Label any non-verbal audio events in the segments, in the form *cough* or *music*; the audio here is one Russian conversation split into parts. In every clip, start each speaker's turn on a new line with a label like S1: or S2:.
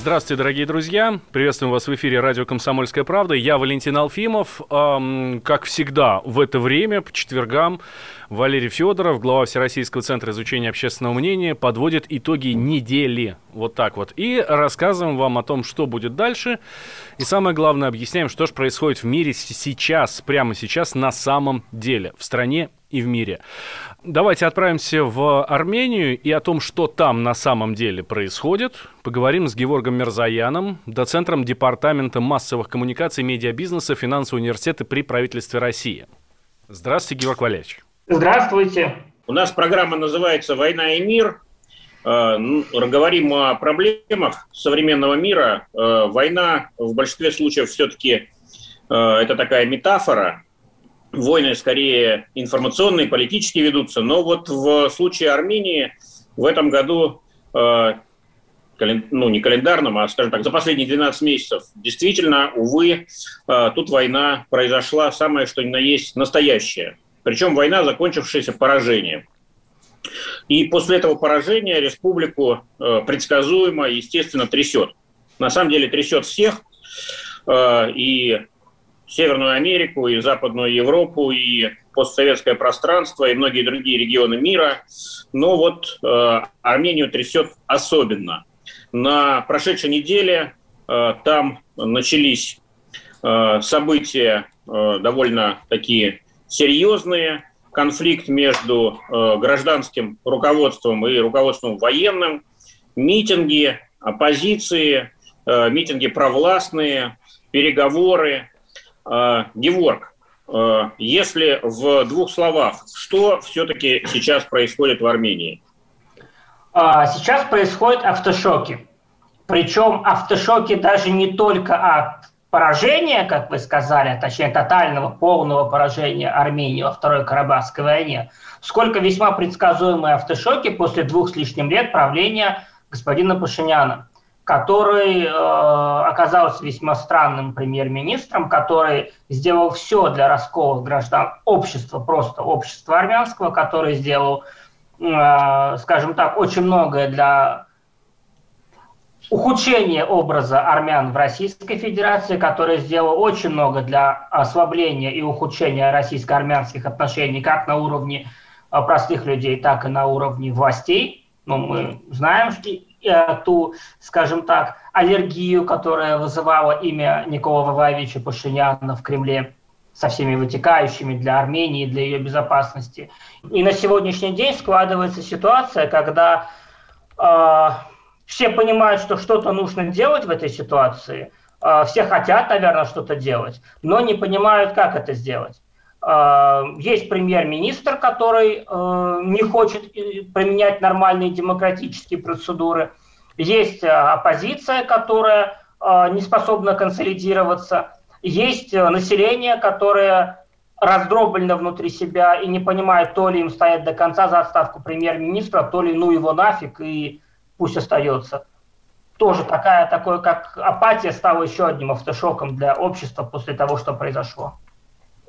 S1: Здравствуйте, дорогие друзья. Приветствуем вас в эфире радио «Комсомольская правда». Я Валентин Алфимов. Эм, как всегда, в это время, по четвергам, Валерий Федоров, глава Всероссийского центра изучения общественного мнения, подводит итоги недели. Вот так вот. И рассказываем вам о том, что будет дальше. И самое главное, объясняем, что же происходит в мире сейчас, прямо сейчас, на самом деле, в стране и в мире. Давайте отправимся в Армению и о том, что там на самом деле происходит. Поговорим с Георгом Мерзаяном, доцентром Департамента массовых коммуникаций, медиабизнеса, финансового университета при правительстве России. Здравствуйте, Георг Валерьевич.
S2: Здравствуйте.
S3: У нас программа называется «Война и мир». Э, ну, Говорим о проблемах современного мира. Э, Война в большинстве случаев все-таки э, это такая метафора, войны скорее информационные, политические ведутся, но вот в случае Армении в этом году, ну не календарном, а, скажем так, за последние 12 месяцев, действительно, увы, тут война произошла самое что ни на есть настоящая. Причем война, закончившаяся поражением. И после этого поражения республику э, предсказуемо, естественно, трясет. На самом деле трясет всех. И Северную Америку, и Западную Европу, и постсоветское пространство, и многие другие регионы мира. Но вот э, Армению трясет особенно. На прошедшей неделе э, там начались э, события э, довольно такие серьезные. Конфликт между э, гражданским руководством и руководством военным, митинги оппозиции, э, митинги провластные, переговоры, Геворг, а, если в двух словах, что все-таки сейчас происходит в Армении?
S2: А, сейчас происходят автошоки. Причем автошоки даже не только от поражения, как вы сказали, а точнее тотального, полного поражения Армении во Второй Карабахской войне, сколько весьма предсказуемые автошоки после двух с лишним лет правления господина Пашиняна который э, оказался весьма странным премьер-министром, который сделал все для раскола граждан общества, просто общества армянского, который сделал, э, скажем так, очень многое для ухудшения образа армян в Российской Федерации, который сделал очень много для ослабления и ухудшения российско-армянских отношений как на уровне э, простых людей, так и на уровне властей. Ну, мы знаем, что ту, скажем так, аллергию, которая вызывала имя Никола Ваваевича Пашиняна в Кремле со всеми вытекающими для Армении, для ее безопасности. И на сегодняшний день складывается ситуация, когда э, все понимают, что что-то нужно делать в этой ситуации, э, все хотят, наверное, что-то делать, но не понимают, как это сделать. Э, есть премьер-министр, который э, не хочет применять нормальные демократические процедуры. Есть э, оппозиция, которая не способна консолидироваться. Есть население, которое раздроблено внутри себя и не понимает, то ли им стоять до конца за отставку премьер-министра, то ли ну его нафиг и пусть остается. Тоже такая, такое, как апатия стала еще одним автошоком для общества после того, что произошло.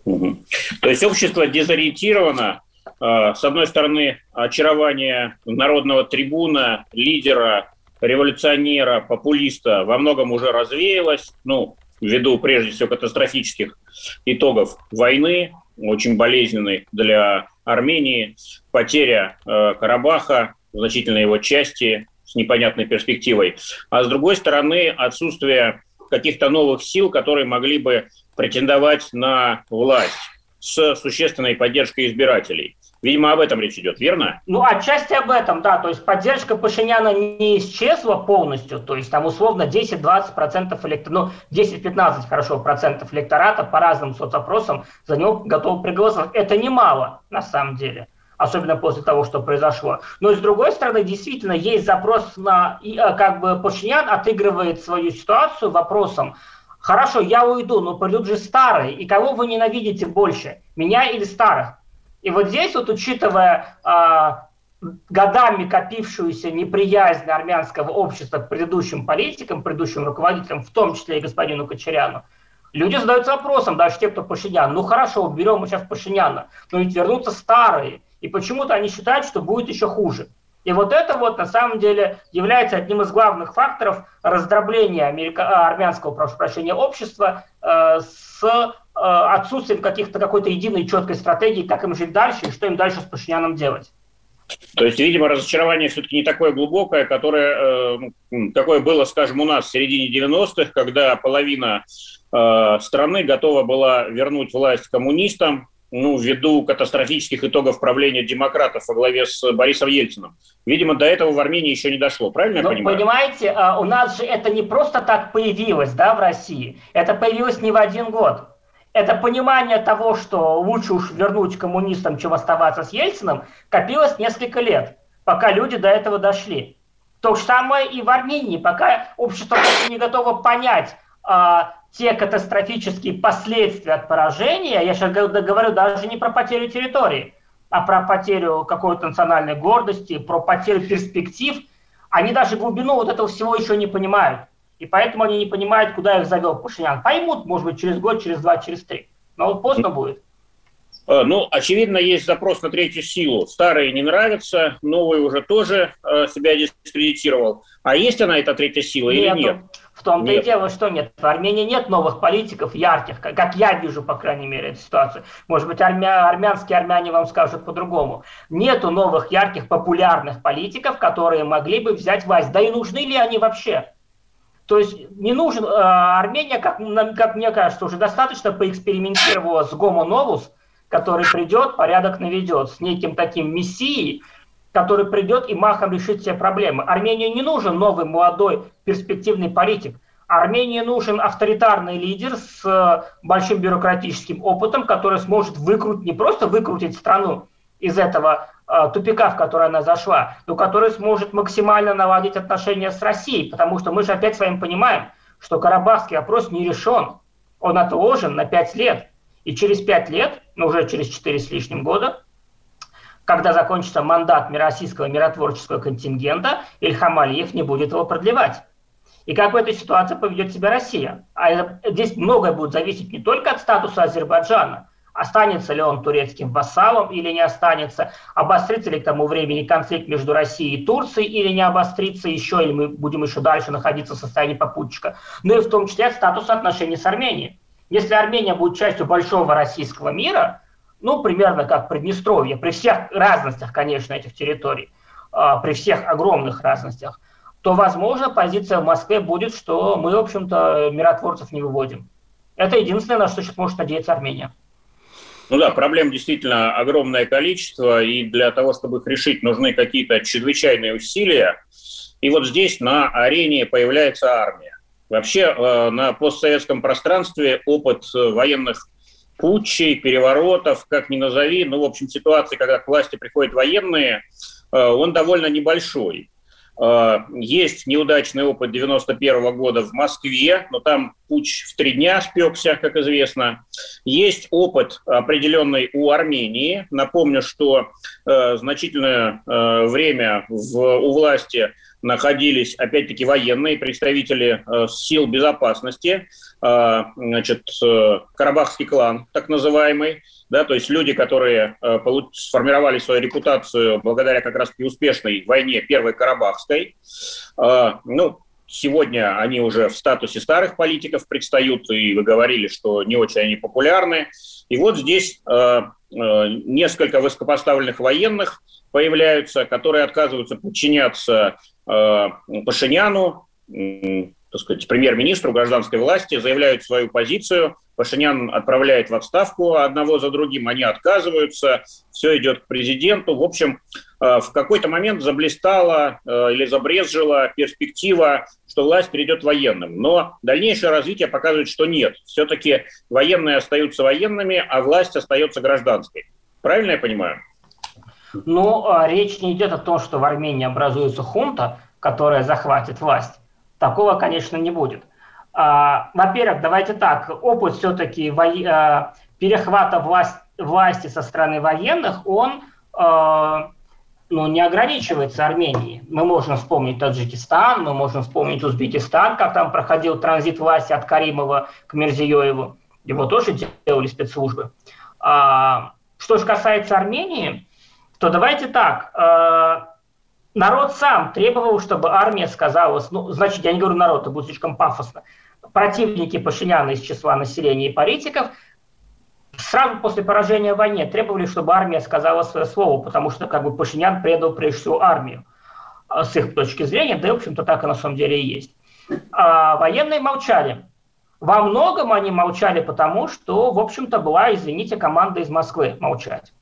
S3: То есть общество дезориентировано. А, с одной стороны, очарование народного трибуна, лидера, революционера, популиста во многом уже развеялось, ну, ввиду прежде всего катастрофических итогов войны, очень болезненной для Армении, потеря э, Карабаха, значительной его части с непонятной перспективой. А с другой стороны, отсутствие каких-то новых сил, которые могли бы претендовать на власть с существенной поддержкой избирателей. Видимо, об этом речь идет, верно?
S2: Ну, отчасти об этом, да. То есть поддержка Пашиняна не исчезла полностью. То есть там условно 10-20 процентов электората, ну, 10-15, хорошо, процентов электората по разным соцопросам за него готовы проголосовать. Это немало, на самом деле. Особенно после того, что произошло. Но с другой стороны, действительно, есть запрос на, э, как бы Пашинян отыгрывает свою ситуацию вопросом, хорошо, я уйду, но придут же старые, и кого вы ненавидите больше, меня или старых? И вот здесь вот, учитывая а, годами копившуюся неприязнь армянского общества к предыдущим политикам, предыдущим руководителям, в том числе и господину Кочеряну, люди задаются вопросом, даже те, кто Пашинян, ну хорошо, уберем мы сейчас Пашиняна, но ведь вернутся старые, и почему-то они считают, что будет еще хуже. И вот это вот на самом деле является одним из главных факторов раздробления америка... А, армянского, прошу прощения, общества э, с э, отсутствием каких-то какой-то единой четкой стратегии, как им жить дальше и что им дальше с Пашиняном делать.
S3: То есть, видимо, разочарование все-таки не такое глубокое, которое, э, какое было, скажем, у нас в середине 90-х, когда половина э, страны готова была вернуть власть коммунистам, ну, ввиду катастрофических итогов правления демократов во главе с Борисом Ельциным. Видимо, до этого в Армении еще не дошло, правильно я
S2: ну,
S3: понимаю?
S2: Понимаете, а, у нас же это не просто так появилось, да, в России. Это появилось не в один год. Это понимание того, что лучше уж вернуть коммунистам, чем оставаться с Ельциным, копилось несколько лет, пока люди до этого дошли. То же самое и в Армении, пока общество не готово понять, те катастрофические последствия от поражения, я сейчас говорю даже не про потерю территории, а про потерю какой-то национальной гордости, про потерю перспектив, они даже глубину вот этого всего еще не понимают. И поэтому они не понимают, куда их завел Пашинян. Поймут, может быть, через год, через два, через три. Но вот поздно будет.
S3: Э, ну, очевидно, есть запрос на третью силу. Старые не нравятся, новые уже тоже э, себя дискредитировал. А есть она, эта третья сила, Нету. или нет?
S2: В том-то и дело, что нет. В Армении нет новых политиков ярких, как я вижу, по крайней мере, эту ситуацию. Может быть, армя... армянские армяне вам скажут по-другому. Нету новых ярких популярных политиков, которые могли бы взять власть. Да и нужны ли они вообще? То есть не нужен... Э, Армения, как, как мне кажется, уже достаточно поэкспериментировала с Гомо Новус, который придет, порядок наведет, с неким таким мессией, который придет и махом решит все проблемы. Армении не нужен новый, молодой, перспективный политик. Армении нужен авторитарный лидер с э, большим бюрократическим опытом, который сможет выкрутить, не просто выкрутить страну из этого э, тупика, в который она зашла, но который сможет максимально наладить отношения с Россией, потому что мы же опять с вами понимаем, что Карабахский вопрос не решен, он отложен на 5 лет. И через 5 лет, ну уже через 4 с лишним года, когда закончится мандат российского миротворческого контингента, Ильхам Алиев не будет его продлевать. И как в этой ситуации поведет себя Россия? А здесь многое будет зависеть не только от статуса Азербайджана, останется ли он турецким вассалом или не останется, обострится ли к тому времени конфликт между Россией и Турцией или не обострится еще, или мы будем еще дальше находиться в состоянии попутчика, ну и в том числе от статуса отношений с Арменией. Если Армения будет частью большого российского мира, ну, примерно как Приднестровье, при всех разностях, конечно, этих территорий, а, при всех огромных разностях, то, возможно, позиция в Москве будет, что мы, в общем-то, миротворцев не выводим. Это единственное, на что сейчас может надеяться Армения.
S3: Ну да, проблем действительно огромное количество, и для того, чтобы их решить, нужны какие-то чрезвычайные усилия. И вот здесь на арене появляется армия. Вообще э, на постсоветском пространстве опыт военных путчей, переворотов, как ни назови, ну, в общем, ситуации, когда к власти приходят военные, э, он довольно небольшой. Э, есть неудачный опыт 91 года в Москве, но там путь в три дня спекся, как известно. Есть опыт определенный у Армении. Напомню, что э, значительное время в, у власти находились, опять-таки, военные представители э, сил безопасности, э, значит, э, Карабахский клан, так называемый, да, то есть люди, которые э, сформировали свою репутацию благодаря как раз-таки успешной войне Первой Карабахской. Э, ну, сегодня они уже в статусе старых политиков предстают, и вы говорили, что не очень они популярны. И вот здесь э, э, несколько высокопоставленных военных появляются, которые отказываются подчиняться Пашиняну, так сказать, премьер-министру гражданской власти, заявляют свою позицию. Пашинян отправляет в отставку одного за другим, они отказываются, все идет к президенту. В общем, э, в какой-то момент заблистала э, или забрезжила перспектива, что власть перейдет военным. Но дальнейшее развитие показывает, что нет. Все-таки военные остаются военными, а власть остается гражданской. Правильно я понимаю?
S2: Но речь не идет о том, что в Армении образуется хунта, которая захватит власть. Такого, конечно, не будет. Во-первых, давайте так, опыт все-таки перехвата власть, власти со стороны военных, он ну, не ограничивается Арменией. Мы можем вспомнить Таджикистан, мы можем вспомнить Узбекистан, как там проходил транзит власти от Каримова к Мерзиёеву. Его тоже делали спецслужбы. А, что же касается Армении, то давайте так. А, народ сам требовал, чтобы армия сказала, ну, значит, я не говорю народ, это будет слишком пафосно, противники Пашиняна из числа населения и политиков – сразу после поражения в войне требовали, чтобы армия сказала свое слово, потому что как бы Пашинян предал прежде всего армию а, с их точки зрения, да и, в общем-то, так и на самом деле и есть. А военные молчали. Во многом они молчали потому, что, в общем-то, была, извините, команда из Москвы молчать.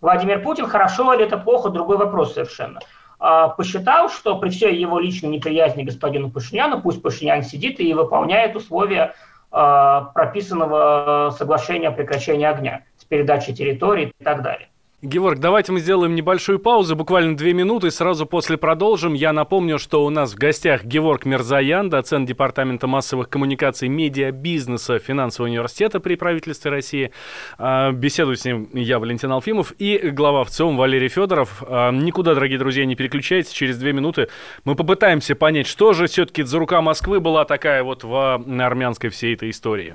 S2: Владимир Путин, хорошо или это плохо, другой вопрос совершенно. А, посчитал, что при всей его личной неприязни господину Пашиняну, пусть Пашинян сидит и выполняет условия Э, прописанного соглашения о прекращении огня с передачей территорий и так далее.
S1: Георг, давайте мы сделаем небольшую паузу, буквально две минуты, сразу после продолжим. Я напомню, что у нас в гостях Георг Мирзаян, доцент Департамента массовых коммуникаций, медиабизнеса Финансового университета при правительстве России. А, беседую с ним я, Валентин Алфимов, и глава ВЦИОМ Валерий Федоров. А, никуда, дорогие друзья, не переключайтесь, через две минуты мы попытаемся понять, что же все-таки за рука Москвы была такая вот в армянской всей этой истории.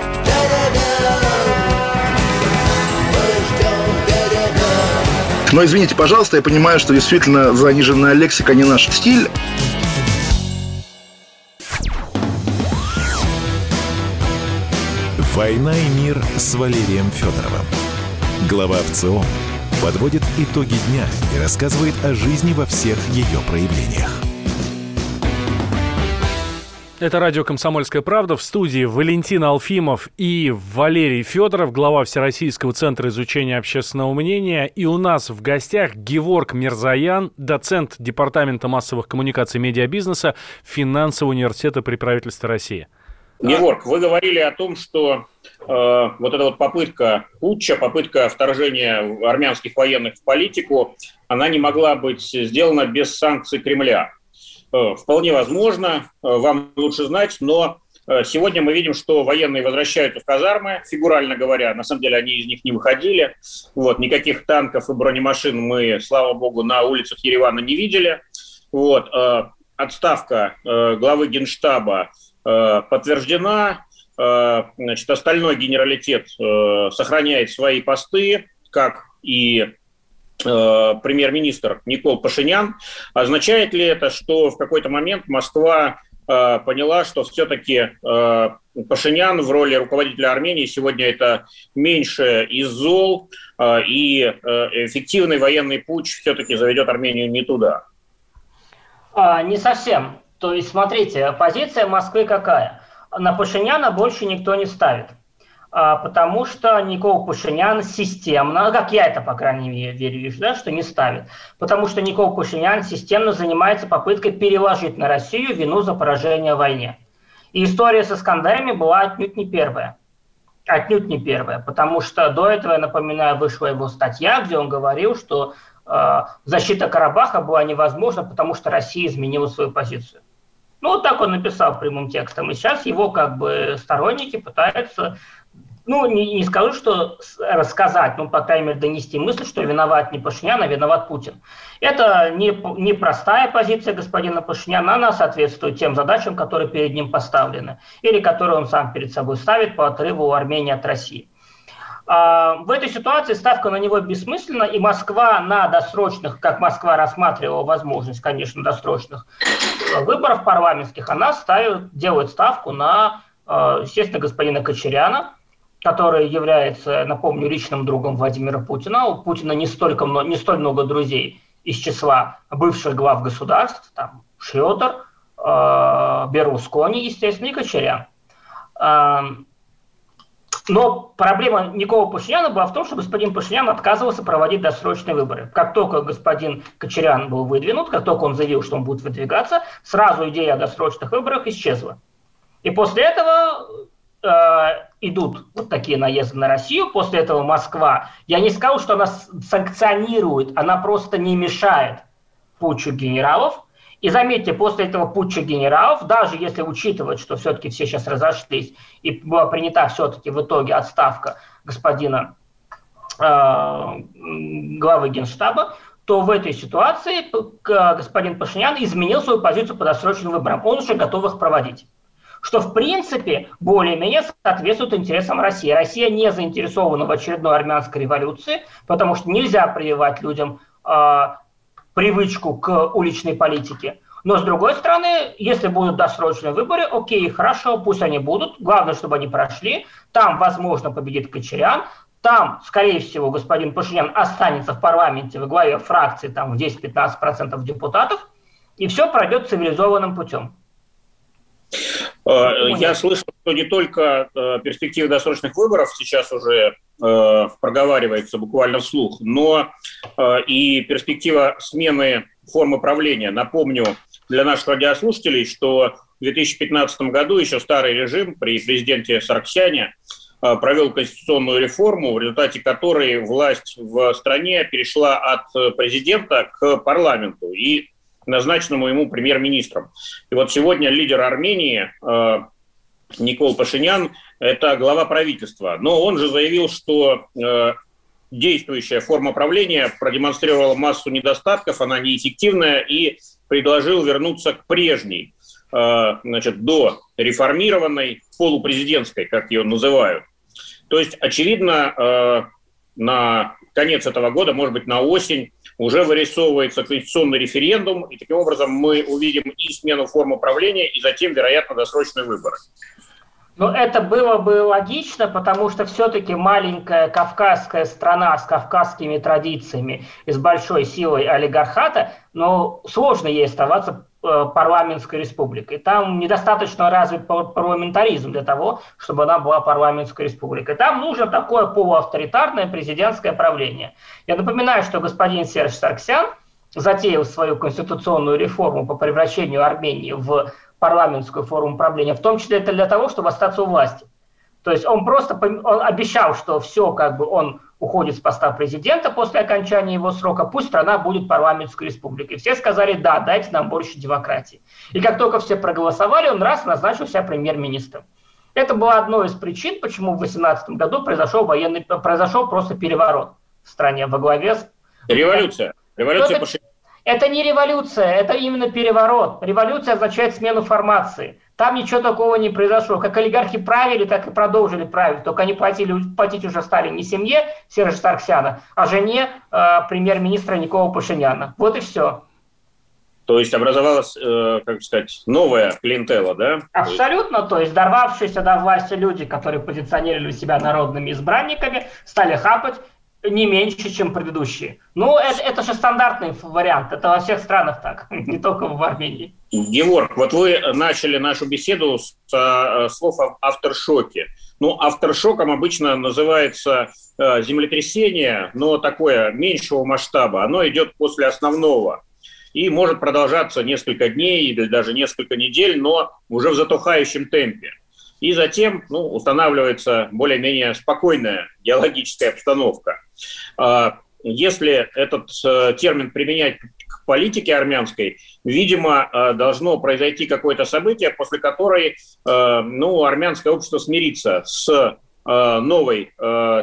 S4: Но извините, пожалуйста, я понимаю, что действительно заниженная лексика не наш стиль.
S5: «Война и мир» с Валерием Федоровым. Глава ВЦО подводит итоги дня и рассказывает о жизни во всех ее проявлениях.
S1: Это радио «Комсомольская правда». В студии Валентин Алфимов и Валерий Федоров, глава Всероссийского центра изучения общественного мнения. И у нас в гостях Геворг Мирзаян, доцент Департамента массовых коммуникаций и медиабизнеса Финансового университета при правительстве России.
S3: Геворг, вы говорили о том, что э, вот эта вот попытка путча, попытка вторжения армянских военных в политику, она не могла быть сделана без санкций Кремля. Э, вполне возможно, э, вам лучше знать, но э, сегодня мы видим, что военные возвращаются в казармы, фигурально говоря, на самом деле они из них не выходили. Вот, никаких танков и бронемашин мы, слава богу, на улицах Еревана не видели. Вот, отставка главы Генштаба подтверждена, значит, остальной генералитет сохраняет свои посты, как и премьер-министр Никол Пашинян. Означает ли это, что в какой-то момент Москва э, поняла, что все-таки э, Пашинян в роли руководителя Армении сегодня это меньше из зол, и эффективный военный путь все-таки заведет Армению не туда?
S2: А, не совсем. То есть, смотрите, позиция Москвы какая? На Пашиняна больше никто не ставит. А, потому что Никол Пашинян системно, как я это, по крайней мере, вижу, да, что не ставит, потому что Никол Пашинян системно занимается попыткой переложить на Россию вину за поражение в войне. И история с Искандарами была отнюдь не первая. Отнюдь не первая, потому что до этого, я напоминаю, вышла его статья, где он говорил, что э, защита Карабаха была невозможна, потому что Россия изменила свою позицию. Ну, вот так он написал прямым текстом. И сейчас его как бы сторонники пытаются ну, не, не скажу, что рассказать, но, по крайней мере, донести мысль, что виноват не Пашинян, а виноват Путин. Это не, не простая позиция господина Пашиняна, она соответствует тем задачам, которые перед ним поставлены, или которые он сам перед собой ставит по отрыву Армении от России. А, в этой ситуации ставка на него бессмысленна, и Москва на досрочных, как Москва рассматривала возможность, конечно, досрочных выборов парламентских, она ставит, делает ставку на, а, естественно, господина Кочеряна, который является, напомню, личным другом Владимира Путина. У Путина не, столько, не столь много друзей из числа бывших глав государств, там Шредер, э, Берлускони, естественно, и Кочерян. Эм, но проблема Никола Пашиняна была в том, что господин Пашинян отказывался проводить досрочные выборы. Как только господин Кочерян был выдвинут, как только он заявил, что он будет выдвигаться, сразу идея о досрочных выборах исчезла. И после этого э, идут вот такие наезды на Россию. После этого Москва, я не сказал, что она санкционирует, она просто не мешает путчу генералов. И заметьте, после этого путча генералов, даже если учитывать, что все-таки все сейчас разошлись, и была принята все-таки в итоге отставка господина э, главы генштаба, то в этой ситуации господин Пашинян изменил свою позицию по досрочным выборам. Он уже готов их проводить что в принципе более-менее соответствует интересам России. Россия не заинтересована в очередной армянской революции, потому что нельзя прививать людям э, привычку к уличной политике. Но с другой стороны, если будут досрочные выборы, окей, хорошо, пусть они будут. Главное, чтобы они прошли. Там, возможно, победит Кочерян. Там, скорее всего, господин Пашинян останется в парламенте во главе фракции там, в 10-15% депутатов. И все пройдет цивилизованным путем.
S3: Э, я слышал, что не только э, перспектива досрочных выборов сейчас уже э, проговаривается буквально вслух, но и перспектива смены формы правления. Напомню для наших радиослушателей, что в 2015 году еще старый режим при президенте Сарксяне провел конституционную реформу, в результате которой власть в стране перешла от президента к парламенту. И назначенному ему премьер-министром. И вот сегодня лидер Армении э, Никол Пашинян – это глава правительства. Но он же заявил, что э, действующая форма правления продемонстрировала массу недостатков, она неэффективная, и предложил вернуться к прежней, э, значит, до реформированной полупрезидентской, как ее называют. То есть, очевидно, на конец этого года, может быть, на осень, уже вырисовывается конституционный референдум, и таким образом мы увидим и смену формы правления, и затем, вероятно, досрочные выборы.
S2: Но это было бы логично, потому что все-таки маленькая кавказская страна с кавказскими традициями и с большой силой олигархата, но сложно ей оставаться парламентской республикой. Там недостаточно развит парламентаризм для того, чтобы она была парламентской республикой. Там нужно такое полуавторитарное президентское правление. Я напоминаю, что господин Серж Сарксян затеял свою конституционную реформу по превращению Армении в парламентскую форму правления, в том числе это для того, чтобы остаться у власти. То есть он просто он обещал, что все, как бы он уходит с поста президента после окончания его срока, пусть страна будет парламентской республикой. Все сказали, да, дайте нам больше демократии. И как только все проголосовали, он раз назначил себя премьер-министром. Это было одной из причин, почему в 2018 году произошел военный, произошел просто переворот в стране во главе с...
S3: Революция. Революция это,
S2: это не революция, это именно переворот. Революция означает смену формации. Там ничего такого не произошло. Как олигархи правили, так и продолжили править. Только они платили, платить уже стали не семье Сержа Сарксяна, а жене э, премьер-министра Никола Пашиняна. Вот и все.
S3: То есть образовалась, э, как сказать, новая клиентела, да?
S2: Абсолютно. То есть дорвавшиеся до власти люди, которые позиционировали себя народными избранниками, стали хапать не меньше, чем предыдущие. Ну, это, это же стандартный вариант. Это во всех странах так, *laughs* не только в Армении.
S3: Георг, вот вы начали нашу беседу с э, слов авторшоке. Ну, авторшоком обычно называется э, землетрясение, но такое меньшего масштаба. Оно идет после основного и может продолжаться несколько дней или даже несколько недель, но уже в затухающем темпе. И затем ну, устанавливается более-менее спокойная геологическая обстановка. А, если этот э, термин применять к политике армянской, видимо, э, должно произойти какое-то событие, после которой э, ну, армянское общество смирится с новой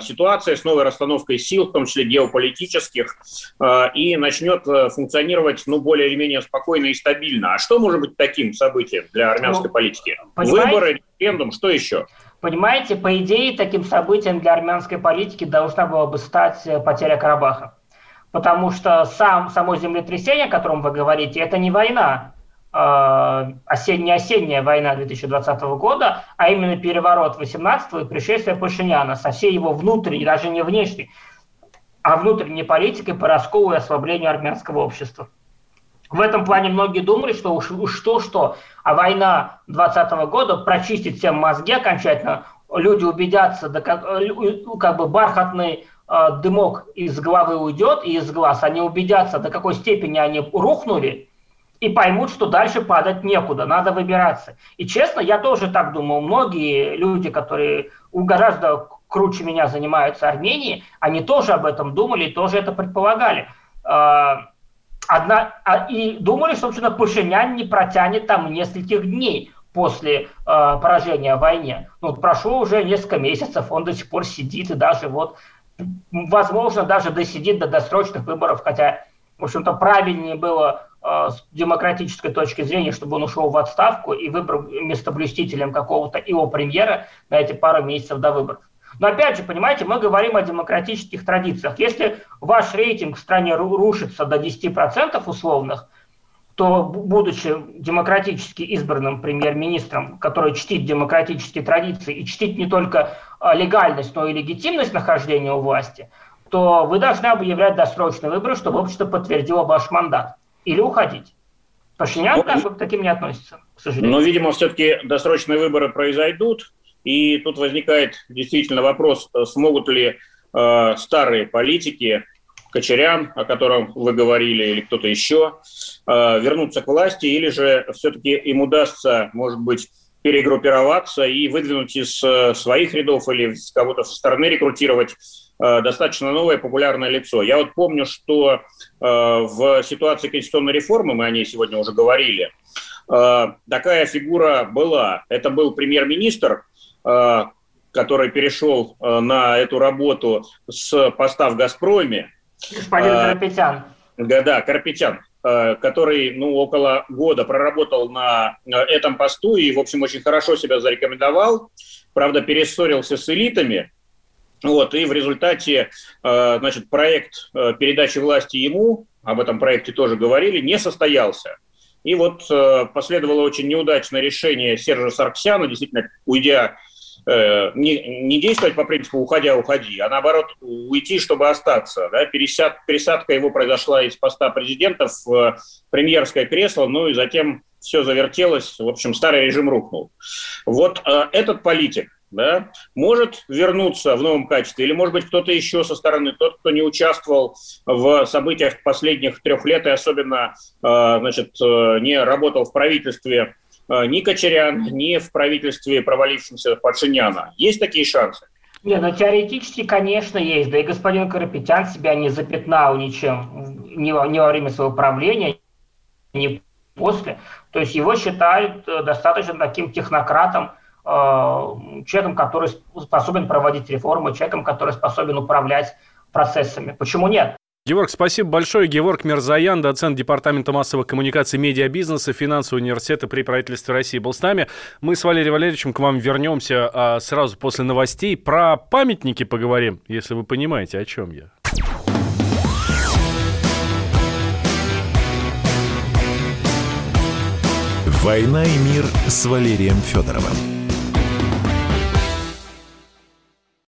S3: ситуацией, с новой расстановкой сил, в том числе геополитических, и начнет функционировать ну, более или менее спокойно и стабильно. А что может быть таким событием для армянской ну, политики? Понимаете? Выборы, референдум, что еще?
S2: Понимаете, по идее, таким событием для армянской политики должна была бы стать э, потеря Карабаха. Потому что сам, само землетрясение, о котором вы говорите, это не война. Э, осенне-осенняя война 2020 года, а именно переворот 18 и пришествие Пашиняна со всей его внутренней, даже не внешней, а внутренней политикой по расколу и ослаблению армянского общества. В этом плане многие думали, что уж, уж что-что, а война 2020 года прочистит всем мозги окончательно, люди убедятся, да как, как бы бархатный э, дымок из головы уйдет и из глаз, они убедятся, до какой степени они рухнули, и поймут, что дальше падать некуда, надо выбираться. И честно, я тоже так думал. Многие люди, которые гораздо круче меня занимаются Арменией, они тоже об этом думали и тоже это предполагали. Одна, а, и думали, что, собственно, Пашинян не протянет там нескольких дней после э, поражения в войне. Ну, прошло уже несколько месяцев, он до сих пор сидит и даже вот, возможно, даже досидит до досрочных выборов, хотя, в общем-то, правильнее было э, с демократической точки зрения, чтобы он ушел в отставку и выбрал местоблюстителем какого-то его премьера на эти пару месяцев до выборов. Но опять же, понимаете, мы говорим о демократических традициях. Если ваш рейтинг в стране рушится до 10% условных, то, будучи демократически избранным премьер-министром, который чтит демократические традиции и чтит не только а, легальность, но и легитимность нахождения у власти, то вы должны объявлять досрочные выборы, чтобы общество подтвердило ваш мандат. Или уходить. Пашинян ну, как бы к таким не относится, к сожалению.
S3: Но, видимо, все-таки досрочные выборы произойдут. И тут возникает действительно вопрос, смогут ли э, старые политики Кочерян, о котором вы говорили, или кто-то еще, э, вернуться к власти, или же все-таки им удастся, может быть, перегруппироваться и выдвинуть из э, своих рядов или кого-то со стороны рекрутировать э, достаточно новое популярное лицо. Я вот помню, что в ситуации конституционной реформы, мы о ней сегодня уже говорили, такая фигура была. Это был премьер-министр, который перешел на эту работу с поста в «Газпроме»,
S2: Господин а, Карапетян.
S3: Да, да, Карапетян, э, который ну, около года проработал на э, этом посту и, в общем, очень хорошо себя зарекомендовал. Правда, перессорился с элитами, вот, и в результате, э, значит, проект передачи власти ему, об этом проекте тоже говорили, не состоялся. И вот последовало очень неудачное решение Сержа Сарксяна, действительно, уйдя Э, не, не действовать по принципу «уходя, уходи», а наоборот уйти, чтобы остаться. Да? Пересяд, пересадка его произошла из поста президента в премьерское кресло, ну и затем все завертелось, в общем, старый режим рухнул. Вот э, этот политик, да, может вернуться в новом качестве, или, может быть, кто-то еще со стороны, тот, кто не участвовал в событиях последних трех лет и особенно, э, значит, э, не работал в правительстве Э, ни Кочерян, ни в правительстве провалившемся Пашиняна. Есть такие шансы?
S2: Не, ну теоретически, конечно, есть. Да и господин Карапетян себя не запятнал ничем ни, ни во время своего правления, ни после. То есть его считают э, достаточно таким технократом, э, человеком, который способен проводить реформы, человеком, который способен управлять процессами. Почему нет?
S1: Георг, спасибо большое. Георг Мерзаян, доцент Департамента массовых коммуникаций медиабизнеса финансового университета при правительстве России был с нами. Мы с Валерием Валерьевичем к вам вернемся а, сразу после новостей. Про памятники поговорим, если вы понимаете, о чем я.
S5: «Война и мир» с Валерием Федоровым.